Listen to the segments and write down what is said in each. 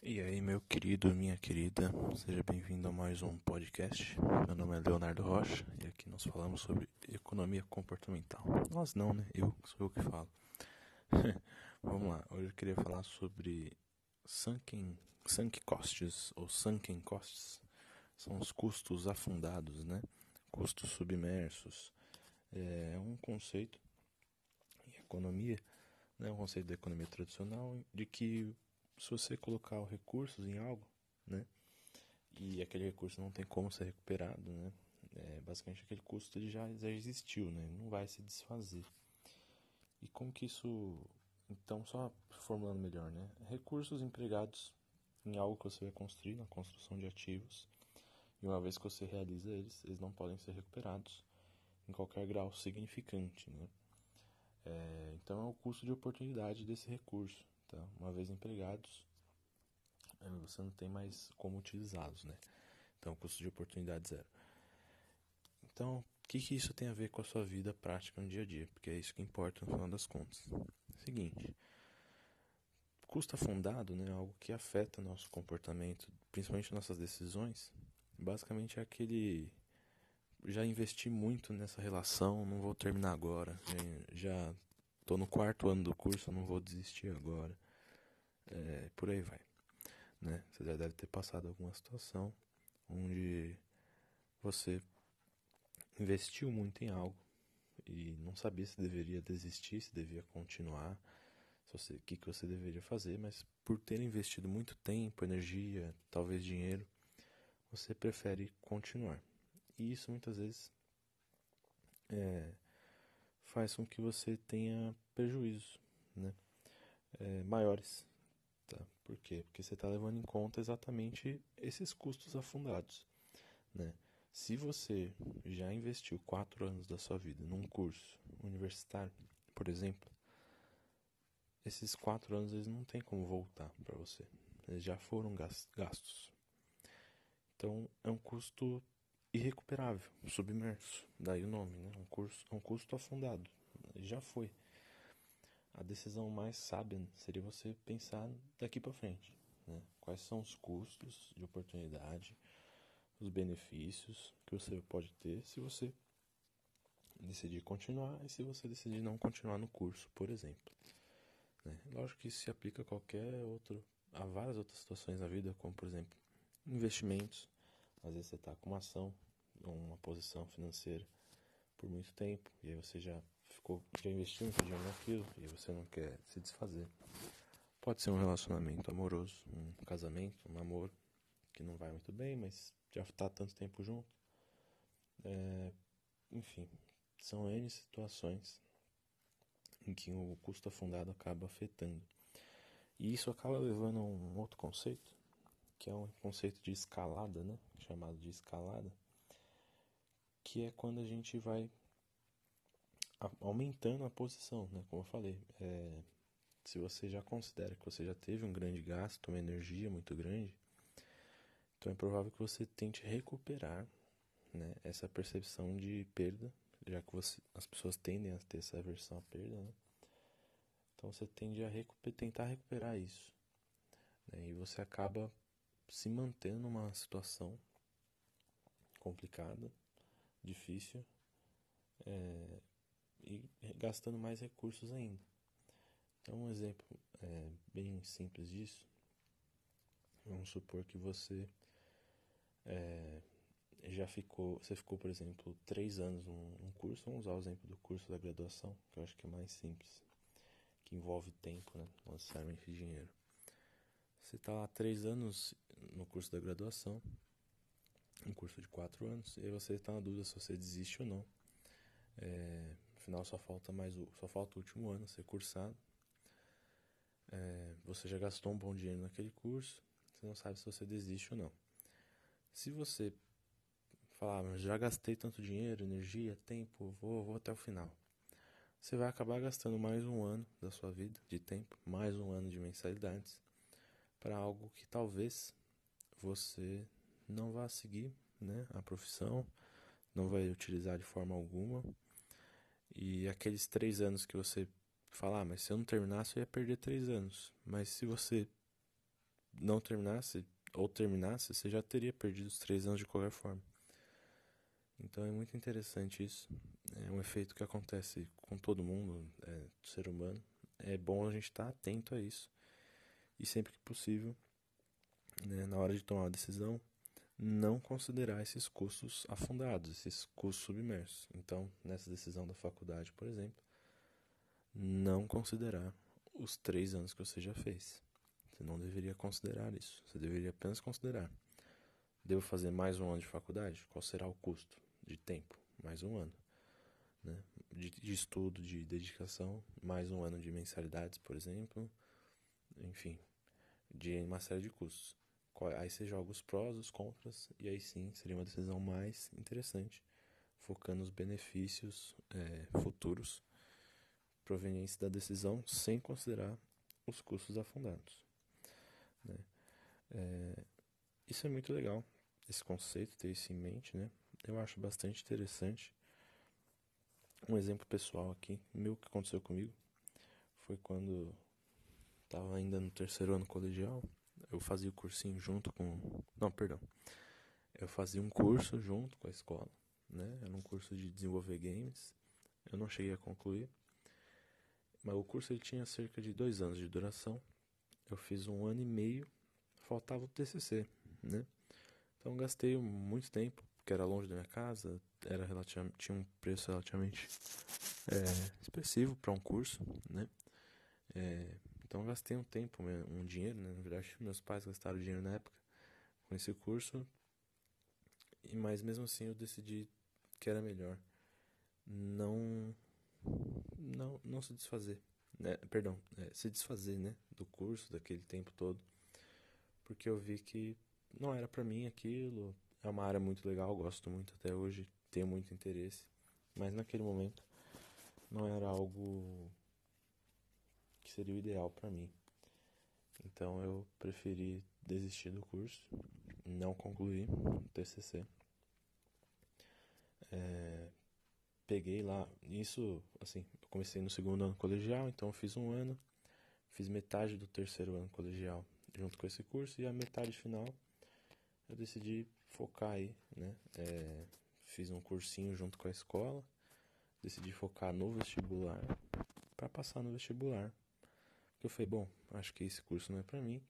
E aí, meu querido, minha querida, seja bem-vindo a mais um podcast. Meu nome é Leonardo Rocha e aqui nós falamos sobre economia comportamental. Nós não, né? Eu, sou eu que falo. Vamos lá, hoje eu queria falar sobre sunken, sunk costs ou sunken costs. São os custos afundados, né? Custos submersos. É um conceito em economia, né? um conceito da economia tradicional de que se você colocar recursos em algo, né, e aquele recurso não tem como ser recuperado, né, é, basicamente aquele custo ele já, já existiu, né, não vai se desfazer. E como que isso, então só formulando melhor, né, recursos empregados em algo que você vai construir, na construção de ativos, e uma vez que você realiza eles, eles não podem ser recuperados em qualquer grau significante, né. É, então é o custo de oportunidade desse recurso. Tá? Uma vez empregados, você não tem mais como utilizá-los, né? Então, custo de oportunidade zero. Então, o que, que isso tem a ver com a sua vida prática no dia a dia? Porque é isso que importa no final das contas. Seguinte, custo afundado, né, algo que afeta nosso comportamento, principalmente nossas decisões, basicamente é aquele já investi muito nessa relação, não vou terminar agora, já Tô no quarto ano do curso, não vou desistir agora. É, por aí vai. Né? Você já deve ter passado alguma situação onde você investiu muito em algo e não sabia se deveria desistir, se devia continuar, o que, que você deveria fazer, mas por ter investido muito tempo, energia, talvez dinheiro, você prefere continuar. E isso muitas vezes é, faz com que você tenha prejuízos né? É, maiores. Tá? Por quê? Porque você está levando em conta exatamente esses custos afundados. Né? Se você já investiu quatro anos da sua vida num curso universitário, por exemplo, esses quatro anos eles não tem como voltar para você. Eles já foram gastos. Então é um custo irrecuperável, submerso, daí o nome, né? Um, curso, um custo afundado, já foi. A decisão mais sábia seria você pensar daqui para frente, né? Quais são os custos de oportunidade, os benefícios que você pode ter se você decidir continuar e se você decidir não continuar no curso, por exemplo. Né? Lógico que isso se aplica a qualquer outro, a várias outras situações na vida, como por exemplo investimentos. Às vezes você está com uma ação, uma posição financeira por muito tempo e aí você já ficou, já investiu muito dinheiro naquilo e você não quer se desfazer. Pode ser um relacionamento amoroso, um casamento, um namoro que não vai muito bem, mas já está tanto tempo junto. É, enfim, são N situações em que o custo afundado acaba afetando. E isso acaba levando a um outro conceito, que é um conceito de escalada, né? chamado de escalada, que é quando a gente vai aumentando a posição, né? Como eu falei, é, se você já considera que você já teve um grande gasto, uma energia muito grande, então é provável que você tente recuperar né, essa percepção de perda, já que você, as pessoas tendem a ter essa aversão à perda, né? Então você tende a recuper, tentar recuperar isso. Né? E você acaba se mantendo numa situação complicada, difícil é, e gastando mais recursos ainda. Então, um exemplo é, bem simples disso, vamos supor que você é, já ficou, você ficou, por exemplo, três anos num, num curso, vamos usar o exemplo do curso da graduação, que eu acho que é mais simples, que envolve tempo, né, não necessariamente dinheiro. Você está lá três anos no curso da graduação, um curso de quatro anos, e você está na dúvida se você desiste ou não. É, afinal, só falta mais o, só falta o último ano ser cursado. É, você já gastou um bom dinheiro naquele curso, você não sabe se você desiste ou não. Se você falar, mas já gastei tanto dinheiro, energia, tempo, vou, vou até o final. Você vai acabar gastando mais um ano da sua vida de tempo, mais um ano de mensalidades para algo que talvez você não vá seguir né, a profissão, não vai utilizar de forma alguma. E aqueles três anos que você fala, ah, mas se eu não terminasse eu ia perder três anos. Mas se você não terminasse ou terminasse, você já teria perdido os três anos de qualquer forma. Então é muito interessante isso. É um efeito que acontece com todo mundo, é, ser humano. É bom a gente estar tá atento a isso. E sempre que possível, né, na hora de tomar uma decisão, não considerar esses custos afundados, esses custos submersos. Então, nessa decisão da faculdade, por exemplo, não considerar os três anos que você já fez. Você não deveria considerar isso. Você deveria apenas considerar: devo fazer mais um ano de faculdade? Qual será o custo de tempo? Mais um ano. Né? De, de estudo, de dedicação, mais um ano de mensalidades, por exemplo. Enfim, de uma série de custos. Aí você joga os prós, os contras, e aí sim seria uma decisão mais interessante, focando nos benefícios é, futuros provenientes da decisão, sem considerar os custos afundados. Né? É, isso é muito legal, esse conceito, ter isso em mente, né? Eu acho bastante interessante. Um exemplo pessoal aqui, meu que aconteceu comigo, foi quando estava ainda no terceiro ano colegial eu fazia o cursinho junto com. Não, perdão. Eu fazia um curso junto com a escola, né? Era um curso de desenvolver games. Eu não cheguei a concluir. Mas o curso ele tinha cerca de dois anos de duração. Eu fiz um ano e meio, faltava o TCC, né? Então gastei muito tempo, porque era longe da minha casa, era relativamente, tinha um preço relativamente é, expressivo para um curso, né? É, então gastei um tempo, um dinheiro, né? Na verdade, meus pais gastaram dinheiro na época com esse curso. E mas mesmo assim eu decidi que era melhor não não não se desfazer, né? Perdão, é, se desfazer, né, do curso daquele tempo todo. Porque eu vi que não era para mim aquilo. É uma área muito legal, gosto muito até hoje, tenho muito interesse, mas naquele momento não era algo que seria o ideal para mim. Então eu preferi desistir do curso, não concluir o TCC. É, peguei lá, isso, assim, eu comecei no segundo ano colegial, então eu fiz um ano, fiz metade do terceiro ano colegial junto com esse curso e a metade final eu decidi focar aí, né? É, fiz um cursinho junto com a escola, decidi focar no vestibular para passar no vestibular eu falei, bom, acho que esse curso não é para mim.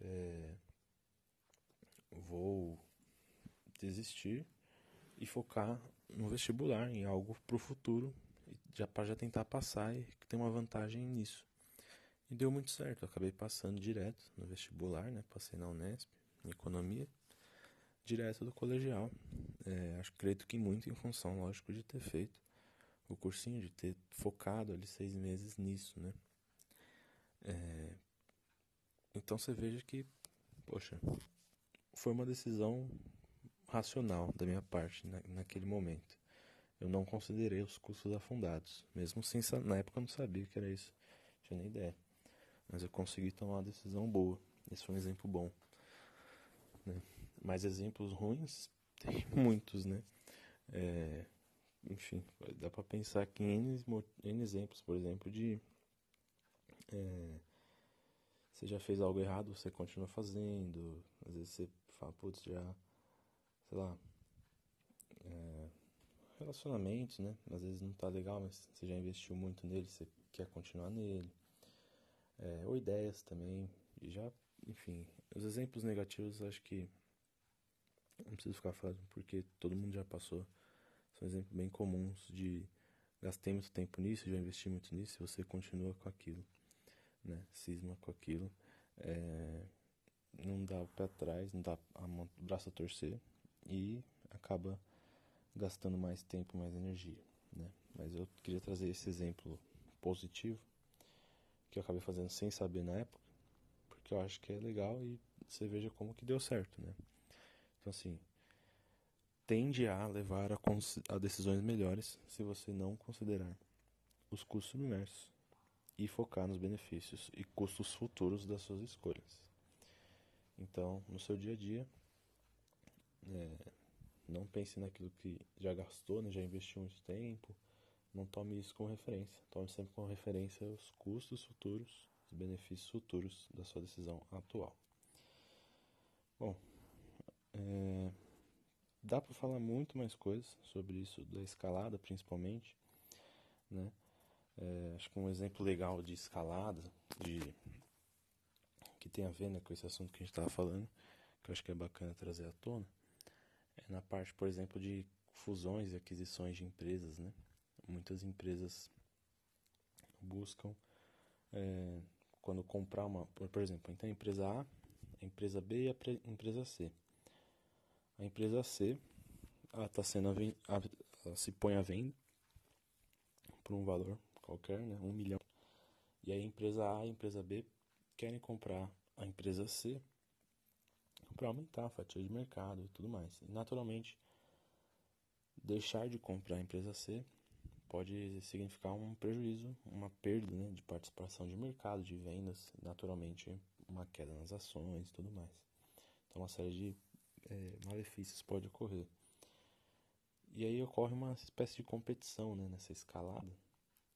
É, vou desistir e focar no vestibular, em algo para o futuro, já para já tentar passar e ter uma vantagem nisso. E deu muito certo, eu acabei passando direto no vestibular, né? Passei na Unesp, em economia, direto do colegial. É, acho acredito que muito em função, lógico, de ter feito o cursinho, de ter focado ali seis meses nisso, né? É... Então você veja que, poxa, foi uma decisão racional da minha parte na, naquele momento. Eu não considerei os custos afundados, mesmo sem na época eu não sabia que era isso, tinha nem ideia. Mas eu consegui tomar uma decisão boa. Esse foi um exemplo bom. Né? Mas exemplos ruins tem muitos, né? É, enfim, dá para pensar aqui em N, N exemplos, por exemplo, de é, você já fez algo errado, você continua fazendo. Às vezes você fala, putz, já, sei lá, é, relacionamentos, né? Às vezes não tá legal, mas você já investiu muito nele, você quer continuar nele. É, ou ideias também, e já, enfim, os exemplos negativos acho que não preciso ficar falando porque todo mundo já passou. São exemplos bem comuns de gastei muito tempo nisso, já investi muito nisso e você continua com aquilo né? Cisma com aquilo. É, não dá o pé atrás, não dá a mão, o braço a torcer e acaba gastando mais tempo, mais energia, né? Mas eu queria trazer esse exemplo positivo que eu acabei fazendo sem saber na época, porque eu acho que é legal e você veja como que deu certo, né? Então assim, tende a levar a, a decisões melhores se você não considerar os custos submersos e focar nos benefícios e custos futuros das suas escolhas. Então, no seu dia a dia, é, não pense naquilo que já gastou, né, já investiu muito tempo. Não tome isso como referência. Tome sempre como referência os custos futuros benefícios futuros da sua decisão atual. Bom, é, dá para falar muito mais coisas sobre isso da escalada, principalmente, né? É, acho que um exemplo legal de escalada, de que tem a ver né, com esse assunto que a gente estava falando, que eu acho que é bacana trazer à tona, é na parte, por exemplo, de fusões e aquisições de empresas, né? Muitas empresas buscam é, quando comprar uma, por exemplo, então a empresa A, a empresa B e a empresa C. A empresa C, ela está sendo a, ela se põe à venda por um valor qualquer, né, um milhão. E aí a empresa A e a empresa B querem comprar a empresa C para aumentar a fatia de mercado e tudo mais. E naturalmente, deixar de comprar a empresa C pode significar um prejuízo, uma perda né, de participação de mercado, de vendas, naturalmente uma queda nas ações e tudo mais. Então, uma série de é, malefícios pode ocorrer. E aí ocorre uma espécie de competição né, nessa escalada,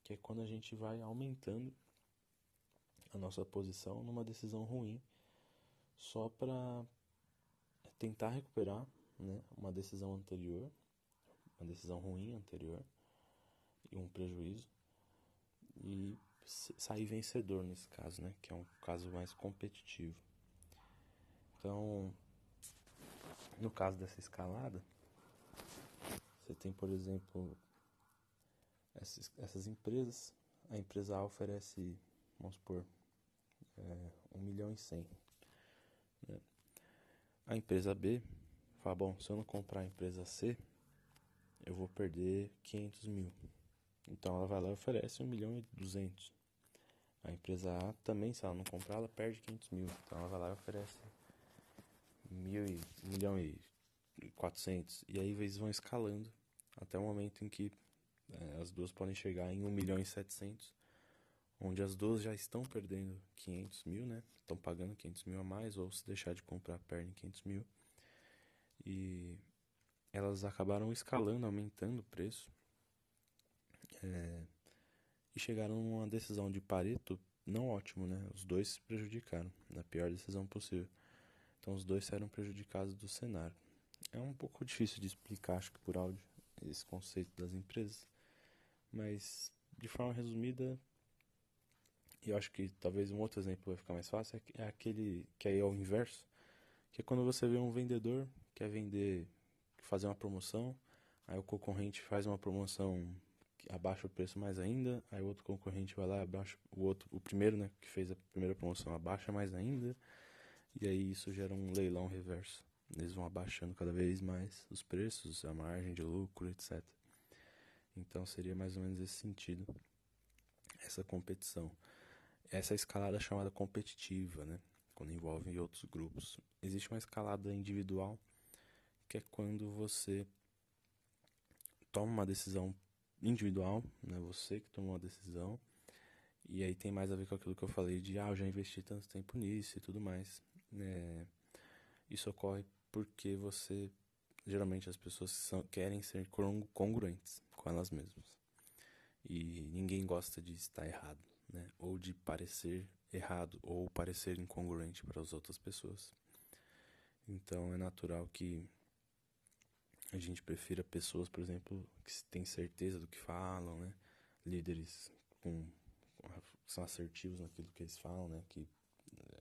que é quando a gente vai aumentando a nossa posição numa decisão ruim só para tentar recuperar né, uma decisão anterior, uma decisão ruim anterior e um prejuízo e sair vencedor nesse caso, né, que é um caso mais competitivo. Então, no caso dessa escalada, você tem, por exemplo, essas, essas empresas. A empresa A oferece, vamos supor, é, 1 milhão e 100. Né? A empresa B fala, bom, se eu não comprar a empresa C, eu vou perder 500 mil. Então ela vai lá e oferece 1 milhão e 200. A empresa A também, se ela não comprar, ela perde 500 mil. Então ela vai lá e oferece mil e, 1 milhão e 400. E aí eles vão escalando até o momento em que as duas podem chegar em 1 milhão e 700 onde as duas já estão perdendo 500 mil, né? Estão pagando 500 mil a mais, ou se deixar de comprar, perdem 500 mil. E elas acabaram escalando, aumentando o preço. É, e chegaram a uma decisão de Pareto não ótimo, né? Os dois se prejudicaram, na pior decisão possível. Então os dois saíram prejudicados do cenário. É um pouco difícil de explicar, acho que por áudio, esse conceito das empresas. Mas, de forma resumida, eu acho que talvez um outro exemplo vai ficar mais fácil, é, é aquele que aí é o inverso, que é quando você vê um vendedor que quer vender, fazer uma promoção, aí o concorrente faz uma promoção que abaixa o preço mais ainda, aí o outro concorrente vai lá abaixa o outro, o primeiro, né, que fez a primeira promoção abaixa mais ainda, e aí isso gera um leilão reverso. Eles vão abaixando cada vez mais os preços, a margem de lucro, etc. Então seria mais ou menos esse sentido, essa competição essa escalada chamada competitiva, né? Quando envolve outros grupos. Existe uma escalada individual, que é quando você toma uma decisão individual, né? Você que tomou uma decisão. E aí tem mais a ver com aquilo que eu falei de, ah, eu já investi tanto tempo nisso e tudo mais. É, isso ocorre porque você, geralmente as pessoas são, querem ser congruentes com elas mesmas. E ninguém gosta de estar errado né? ou de parecer errado ou parecer incongruente para as outras pessoas. Então é natural que a gente prefira pessoas, por exemplo, que têm certeza do que falam, né? líderes com, são assertivos naquilo que eles falam, né? que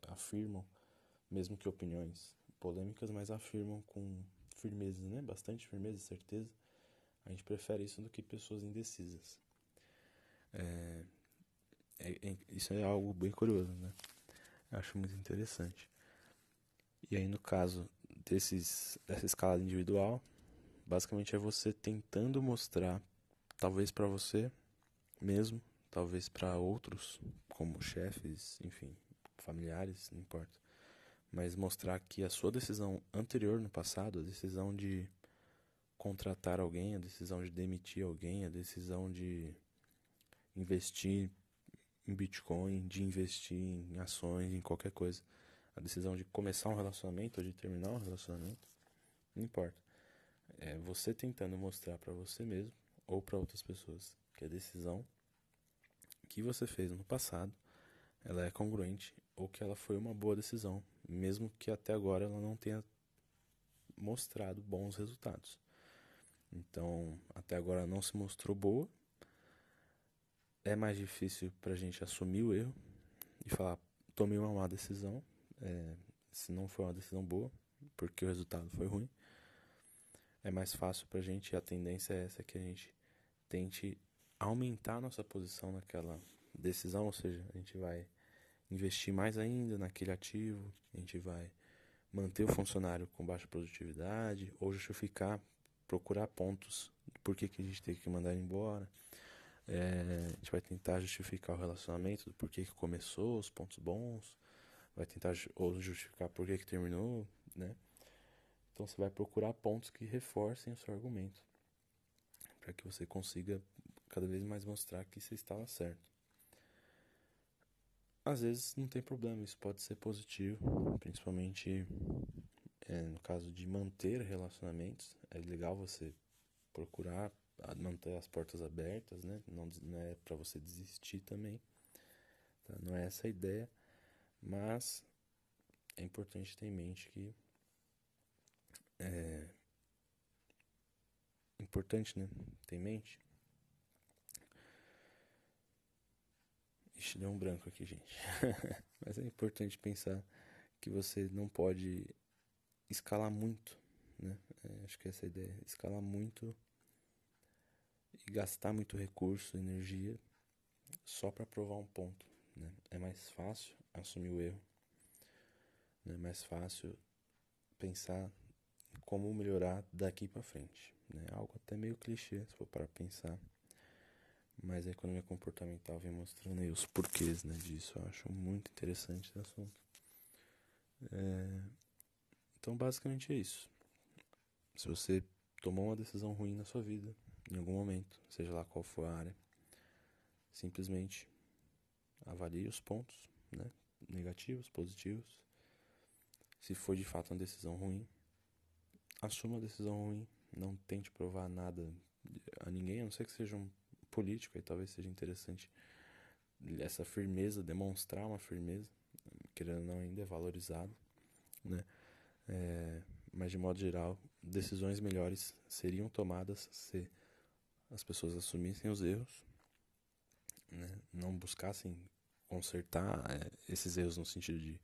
afirmam, mesmo que opiniões polêmicas, mas afirmam com firmeza, né? bastante firmeza e certeza. A gente prefere isso do que pessoas indecisas. É, é, é, isso é algo bem curioso, né? Eu acho muito interessante. E aí, no caso desses, dessa escala individual, basicamente é você tentando mostrar, talvez para você mesmo, talvez para outros, como chefes, enfim, familiares, não importa. Mas mostrar que a sua decisão anterior no passado, a decisão de contratar alguém, a decisão de demitir alguém, a decisão de investir em Bitcoin, de investir em ações, em qualquer coisa. A decisão de começar um relacionamento ou de terminar um relacionamento, não importa. É você tentando mostrar para você mesmo ou para outras pessoas que a decisão que você fez no passado ela é congruente ou que ela foi uma boa decisão, mesmo que até agora ela não tenha mostrado bons resultados. Então, até agora não se mostrou boa. É mais difícil para a gente assumir o erro e falar: tomei uma má decisão, é, se não foi uma decisão boa, porque o resultado foi ruim. É mais fácil para a gente, a tendência é essa: que a gente tente aumentar nossa posição naquela decisão, ou seja, a gente vai investir mais ainda naquele ativo, a gente vai manter o funcionário com baixa produtividade ou justificar, procurar pontos por que, que a gente tem que mandar ele embora. É, a gente vai tentar justificar o relacionamento, do porquê que começou, os pontos bons, vai tentar ou justificar por que, que terminou, né? Então você vai procurar pontos que reforcem o seu argumento, para que você consiga cada vez mais mostrar que você estava certo. Às vezes não tem problema, isso pode ser positivo, principalmente é, no caso de manter relacionamentos. É legal você procurar manter as portas abertas, né? Não, não é para você desistir também, tá? não é essa a ideia, mas é importante ter em mente que é importante, né? Ter em mente Ixi, deu um branco aqui, gente. Mas é importante pensar que você não pode escalar muito, né? É, acho que essa é a ideia. Escalar muito e gastar muito recurso, energia, só para provar um ponto. Né? É mais fácil assumir o erro. Né? É mais fácil pensar como melhorar daqui para frente. Né? Algo até meio clichê, se for para pensar. Mas a economia comportamental vem mostrando aí os porquês né, disso. Eu acho muito interessante esse assunto. É... Então, basicamente é isso. Se você tomou uma decisão ruim na sua vida, em algum momento, seja lá qual for a área, simplesmente avalie os pontos, né, negativos, positivos. Se for de fato uma decisão ruim, assuma a decisão ruim. Não tente provar nada a ninguém, a não ser que seja um político, aí talvez seja interessante essa firmeza, demonstrar uma firmeza, querendo ou não ainda é valorizado, né? É, mas de modo geral, decisões melhores seriam tomadas se as pessoas assumissem os erros, né? não buscassem consertar é, esses erros no sentido de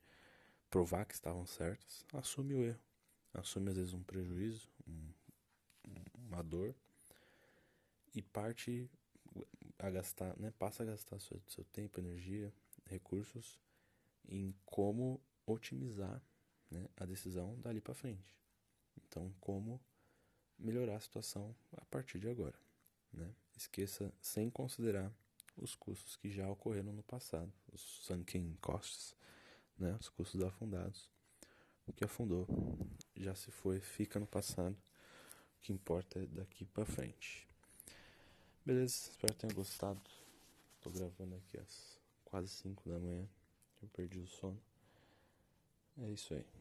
provar que estavam certos, assume o erro, assume às vezes um prejuízo, um, uma dor e parte a gastar, né, passa a gastar seu, seu tempo, energia, recursos em como otimizar né, a decisão dali para frente. Então, como melhorar a situação a partir de agora. Né? Esqueça sem considerar os custos que já ocorreram no passado, os sunken costs, né, os custos afundados. O que afundou já se foi, fica no passado. O que importa é daqui para frente. Beleza, espero que tenham gostado. Tô gravando aqui às quase 5 da manhã. Eu perdi o sono. É isso aí.